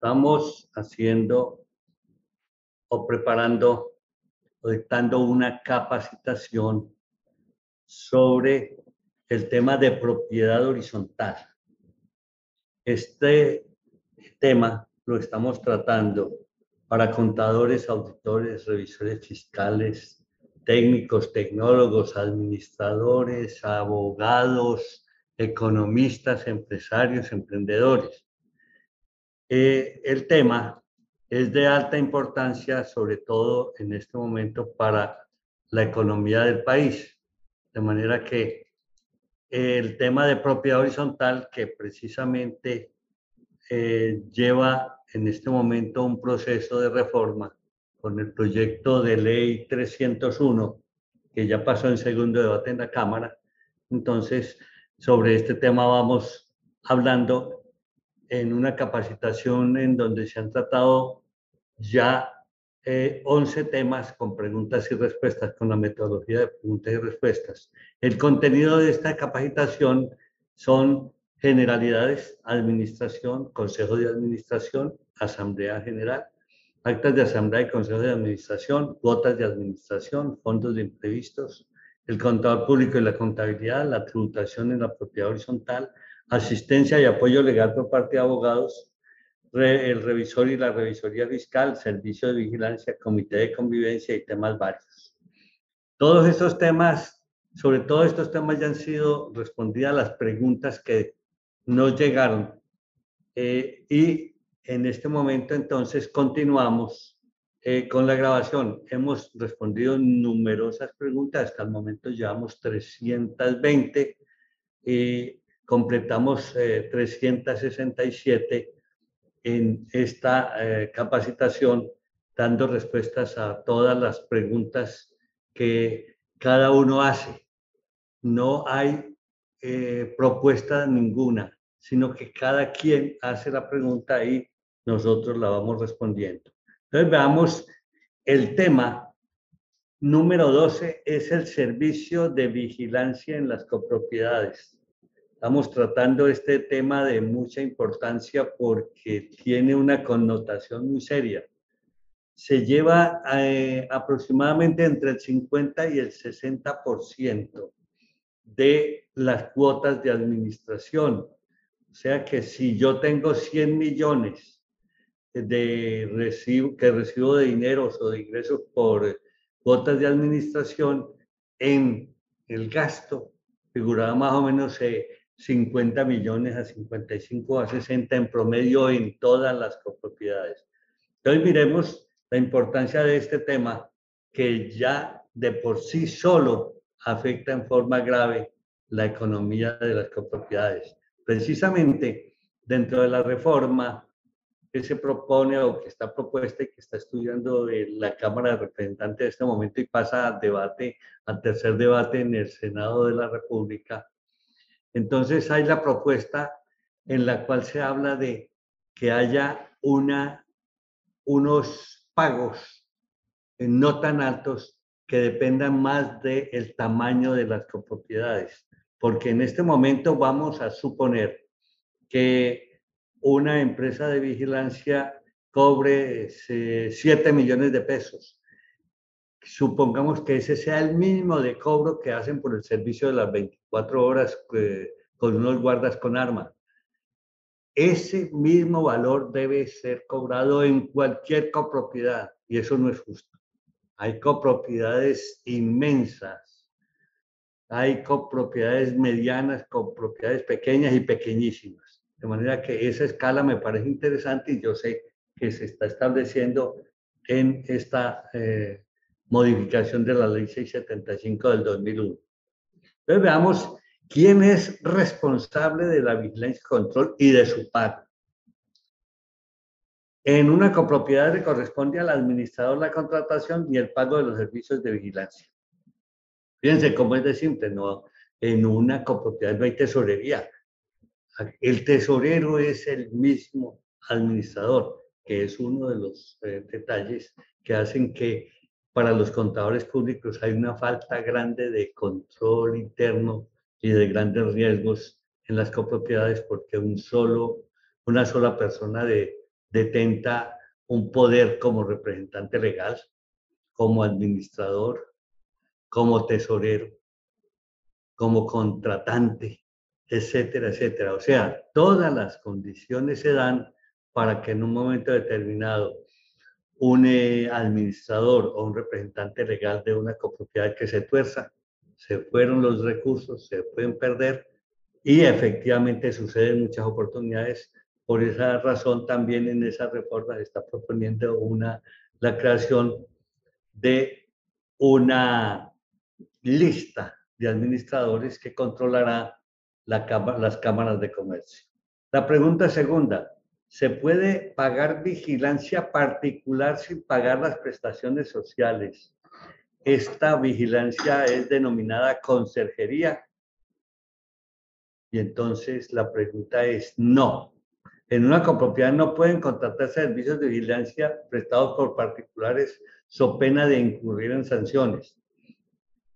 Estamos haciendo o preparando o dictando una capacitación sobre el tema de propiedad horizontal. Este tema lo estamos tratando para contadores, auditores, revisores fiscales, técnicos, tecnólogos, administradores, abogados, economistas, empresarios, emprendedores. Eh, el tema es de alta importancia, sobre todo en este momento para la economía del país. De manera que el tema de propiedad horizontal, que precisamente eh, lleva en este momento un proceso de reforma con el proyecto de ley 301, que ya pasó en segundo debate en la Cámara. Entonces, sobre este tema vamos hablando en una capacitación en donde se han tratado ya 11 eh, temas con preguntas y respuestas, con la metodología de preguntas y respuestas. El contenido de esta capacitación son generalidades, administración, consejo de administración, asamblea general, actas de asamblea y consejo de administración, cuotas de administración, fondos de imprevistos, el contador público y la contabilidad, la tributación en la propiedad horizontal, asistencia y apoyo legal por parte de abogados, el revisor y la revisoría fiscal, servicio de vigilancia, comité de convivencia y temas varios. Todos estos temas, sobre todo estos temas ya han sido respondidas las preguntas que nos llegaron. Eh, y en este momento entonces continuamos eh, con la grabación. Hemos respondido numerosas preguntas, hasta el momento llevamos 320 y completamos 367 eh, en esta eh, capacitación, dando respuestas a todas las preguntas que cada uno hace. No hay propuesta ninguna, sino que cada quien hace la pregunta y nosotros la vamos respondiendo. Entonces veamos el tema número 12 es el servicio de vigilancia en las copropiedades. Estamos tratando este tema de mucha importancia porque tiene una connotación muy seria. Se lleva eh, aproximadamente entre el 50 y el 60% de las cuotas de administración. O sea que si yo tengo 100 millones de recibo, que recibo de dinero o de ingresos por cuotas de administración, en el gasto figuraba más o menos 50 millones a 55 a 60 en promedio en todas las copropiedades. Entonces miremos la importancia de este tema que ya de por sí solo afecta en forma grave la economía de las copropiedades. Precisamente dentro de la reforma que se propone o que está propuesta y que está estudiando la Cámara de Representantes en este momento y pasa a debate, al tercer debate en el Senado de la República. Entonces hay la propuesta en la cual se habla de que haya unos pagos no tan altos que dependan más del tamaño de las copropiedades, porque en este momento vamos a suponer que una empresa de vigilancia cobre 7 millones de pesos. Supongamos que ese sea el mínimo de cobro que hacen por el servicio de las 24 horas eh, con unos guardas con arma. Ese mismo valor debe ser cobrado en cualquier copropiedad y eso no es justo. Hay copropiedades inmensas, hay copropiedades medianas, copropiedades pequeñas y pequeñísimas de manera que esa escala me parece interesante y yo sé que se está estableciendo en esta eh, modificación de la ley 675 del 2001. Entonces veamos quién es responsable de la vigilancia y control y de su pago. En una copropiedad le corresponde al administrador la contratación y el pago de los servicios de vigilancia. Fíjense cómo es de simple, ¿no? En una copropiedad no hay tesorería, el tesorero es el mismo administrador, que es uno de los eh, detalles que hacen que para los contadores públicos hay una falta grande de control interno y de grandes riesgos en las copropiedades porque un solo, una sola persona de detenta un poder como representante legal, como administrador, como tesorero, como contratante, etcétera, etcétera. O sea, todas las condiciones se dan para que en un momento determinado un eh, administrador o un representante legal de una copropiedad que se tuerza, se fueron los recursos, se pueden perder y efectivamente suceden muchas oportunidades. Por esa razón también en esa reforma está proponiendo una, la creación de una lista de administradores que controlará las cámaras de comercio. La pregunta segunda, ¿se puede pagar vigilancia particular sin pagar las prestaciones sociales? Esta vigilancia es denominada conserjería. Y entonces la pregunta es no. En una copropiedad no pueden contratar servicios de vigilancia prestados por particulares so pena de incurrir en sanciones.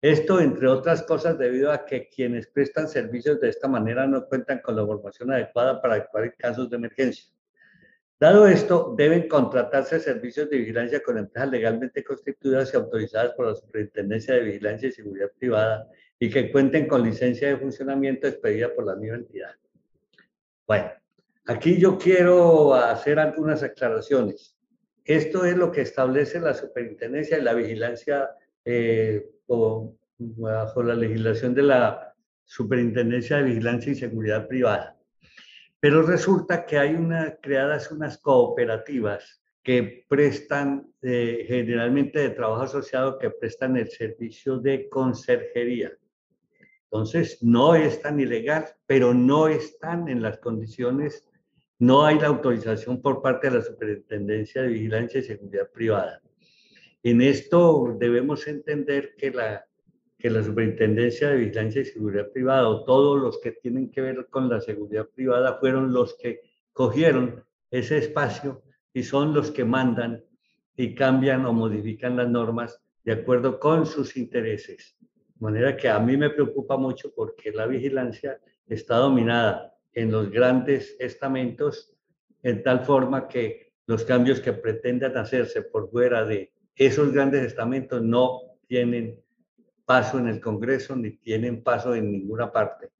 Esto, entre otras cosas, debido a que quienes prestan servicios de esta manera no cuentan con la formación adecuada para actuar en casos de emergencia. Dado esto, deben contratarse servicios de vigilancia con empresas legalmente constituidas y autorizadas por la Superintendencia de Vigilancia y Seguridad Privada y que cuenten con licencia de funcionamiento expedida por la misma entidad. Bueno, aquí yo quiero hacer algunas aclaraciones. Esto es lo que establece la Superintendencia de la Vigilancia eh, bajo la legislación de la Superintendencia de Vigilancia y Seguridad Privada. Pero resulta que hay una, creadas unas cooperativas que prestan, eh, generalmente de trabajo asociado, que prestan el servicio de conserjería. Entonces, no es tan ilegal, pero no están en las condiciones, no hay la autorización por parte de la Superintendencia de Vigilancia y Seguridad Privada. En esto debemos entender que la, que la Superintendencia de Vigilancia y Seguridad Privada o todos los que tienen que ver con la seguridad privada fueron los que cogieron ese espacio y son los que mandan y cambian o modifican las normas de acuerdo con sus intereses. De manera que a mí me preocupa mucho porque la vigilancia está dominada en los grandes estamentos en tal forma que los cambios que pretendan hacerse por fuera de esos grandes estamentos no tienen paso en el Congreso, ni tienen paso en ninguna parte,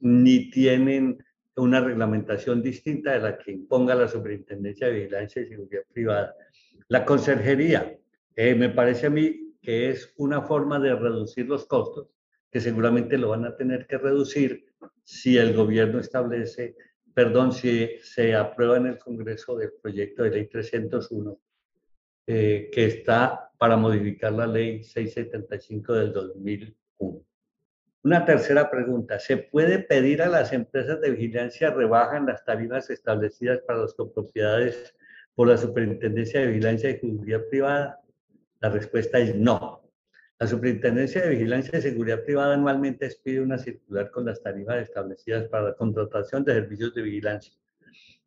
ni tienen una reglamentación distinta de la que imponga la Superintendencia de Vigilancia y Seguridad Privada. La conserjería, eh, me parece a mí que es una forma de reducir los costos, que seguramente lo van a tener que reducir si el gobierno establece, perdón, si se aprueba en el Congreso el proyecto de ley 301 eh, que está para modificar la ley 675 del 2001. Una tercera pregunta, ¿se puede pedir a las empresas de vigilancia rebajan las tarifas establecidas para las copropiedades por la Superintendencia de Vigilancia y Seguridad Privada? La respuesta es no. La Superintendencia de Vigilancia y Seguridad Privada anualmente expide una circular con las tarifas establecidas para la contratación de servicios de vigilancia.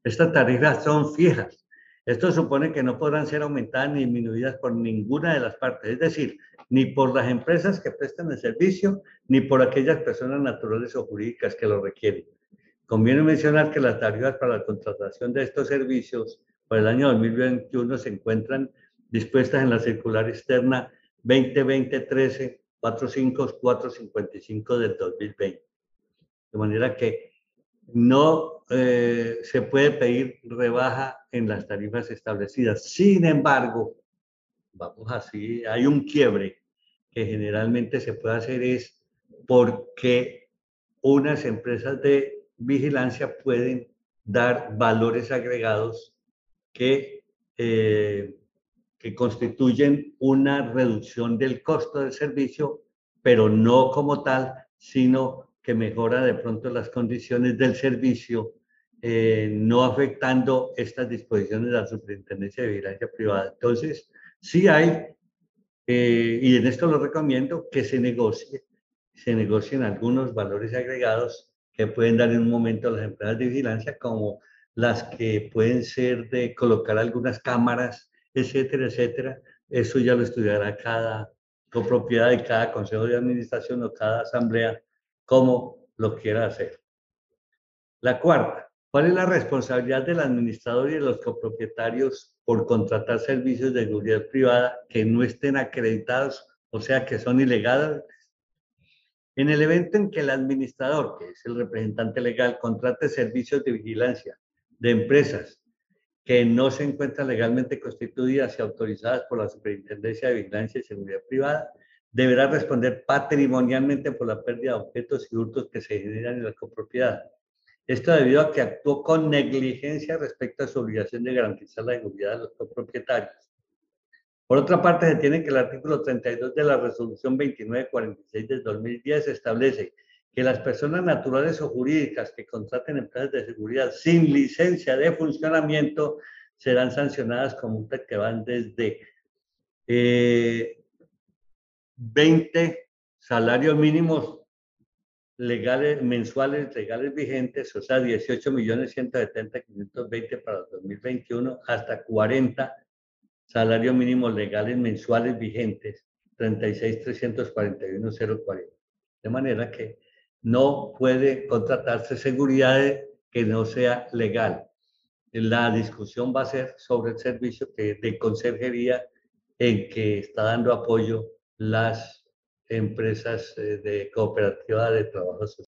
Estas tarifas son fijas esto supone que no podrán ser aumentadas ni disminuidas por ninguna de las partes, es decir, ni por las empresas que prestan el servicio, ni por aquellas personas naturales o jurídicas que lo requieren. Conviene mencionar que las tarifas para la contratación de estos servicios para el año 2021 se encuentran dispuestas en la circular externa 2020-13 45455 del 2020. De manera que no eh, se puede pedir rebaja en las tarifas establecidas. Sin embargo, vamos así, hay un quiebre que generalmente se puede hacer es porque unas empresas de vigilancia pueden dar valores agregados que, eh, que constituyen una reducción del costo del servicio, pero no como tal, sino que mejora de pronto las condiciones del servicio, eh, no afectando estas disposiciones de la Superintendencia de Vigilancia Privada. Entonces, sí hay, eh, y en esto lo recomiendo, que se negocie, se negocien algunos valores agregados que pueden dar en un momento a las empresas de vigilancia, como las que pueden ser de colocar algunas cámaras, etcétera, etcétera. Eso ya lo estudiará cada copropiedad de cada consejo de administración o cada asamblea como lo quiera hacer. La cuarta, ¿Cuál es la responsabilidad del administrador y de los copropietarios por contratar servicios de seguridad privada que no estén acreditados, o sea, que son ilegales? En el evento en que el administrador, que es el representante legal, contrate servicios de vigilancia de empresas que no se encuentran legalmente constituidas y autorizadas por la Superintendencia de Vigilancia y Seguridad Privada, deberá responder patrimonialmente por la pérdida de objetos y hurtos que se generan en la copropiedad. Esto debido a que actuó con negligencia respecto a su obligación de garantizar la seguridad de los copropietarios. Por otra parte, se tiene que el artículo 32 de la resolución 2946 del 2010 establece que las personas naturales o jurídicas que contraten empresas de seguridad sin licencia de funcionamiento serán sancionadas con multas que van desde 20 eh, salarios mínimos legales, mensuales legales vigentes, o sea, 18 millones 170 520 para 2021, hasta 40 salarios mínimos legales mensuales vigentes, 36 341 040. De manera que no puede contratarse seguridad que no sea legal. La discusión va a ser sobre el servicio de conserjería en que está dando apoyo las empresas eh, de cooperativa de trabajo social.